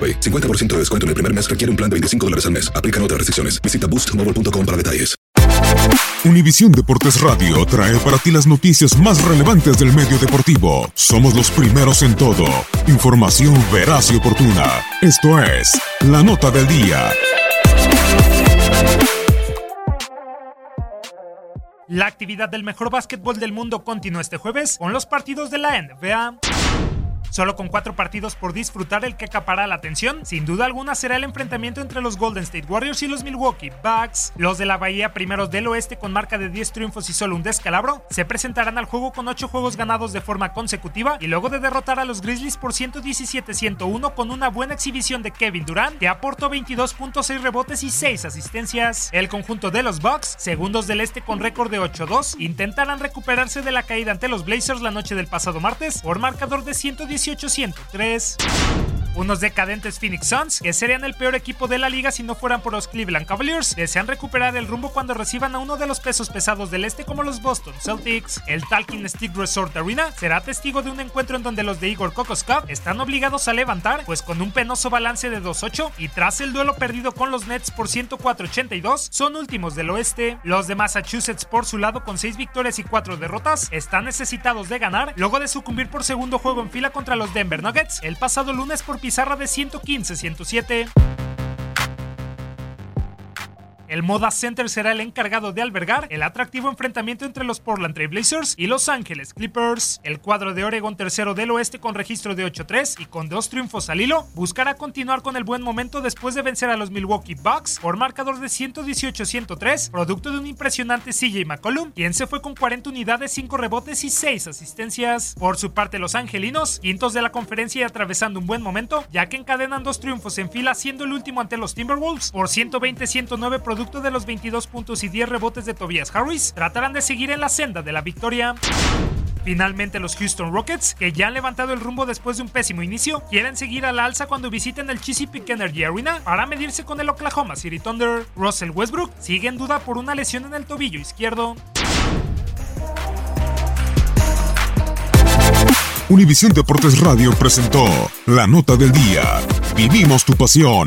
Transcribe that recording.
AroPay. 50% de descuento en el primer mes requiere un plan de 25 dólares al mes. Aplican otras restricciones. Visita boostmobile.com para detalles. Univisión Deportes Radio trae para ti las noticias más relevantes del medio deportivo. Somos los primeros en todo. Información veraz y oportuna. Esto es La Nota del Día. La actividad del mejor básquetbol del mundo continúa este jueves con los partidos de la NBA. Solo con cuatro partidos por disfrutar, el que acapará la atención, sin duda alguna, será el enfrentamiento entre los Golden State Warriors y los Milwaukee Bucks. Los de la Bahía, primeros del oeste con marca de 10 triunfos y solo un descalabro, se presentarán al juego con 8 juegos ganados de forma consecutiva y luego de derrotar a los Grizzlies por 117-101 con una buena exhibición de Kevin Durant, que aportó 22.6 rebotes y 6 asistencias. El conjunto de los Bucks, segundos del este con récord de 8-2, intentarán recuperarse de la caída ante los Blazers la noche del pasado martes por marcador de 118 103. Unos decadentes Phoenix Suns, que serían el peor equipo de la liga si no fueran por los Cleveland Cavaliers, desean recuperar el rumbo cuando reciban a uno de los pesos pesados del este como los Boston Celtics. El Talking Stick Resort Arena será testigo de un encuentro en donde los de Igor Cup están obligados a levantar, pues con un penoso balance de 2-8 y tras el duelo perdido con los Nets por 104-82, son últimos del oeste. Los de Massachusetts por su lado con 6 victorias y 4 derrotas están necesitados de ganar luego de sucumbir por segundo juego en fila contra los Denver Nuggets el pasado lunes por pizarra de 115-107. El Moda Center será el encargado de albergar el atractivo enfrentamiento entre los Portland Trail Blazers y Los Ángeles Clippers. El cuadro de Oregon tercero del oeste con registro de 8-3 y con dos triunfos al hilo buscará continuar con el buen momento después de vencer a los Milwaukee Bucks por marcador de 118-103, producto de un impresionante CJ McCollum, quien se fue con 40 unidades, 5 rebotes y 6 asistencias. Por su parte, los angelinos, quintos de la conferencia y atravesando un buen momento, ya que encadenan dos triunfos en fila, siendo el último ante los Timberwolves por 120-109 producto de los 22 puntos y 10 rebotes de Tobias Harris, tratarán de seguir en la senda de la victoria. Finalmente los Houston Rockets, que ya han levantado el rumbo después de un pésimo inicio, quieren seguir a la alza cuando visiten el Chesapeake Energy Arena para medirse con el Oklahoma City Thunder. Russell Westbrook sigue en duda por una lesión en el tobillo izquierdo. Univisión Deportes Radio presentó La Nota del Día. Vivimos tu pasión.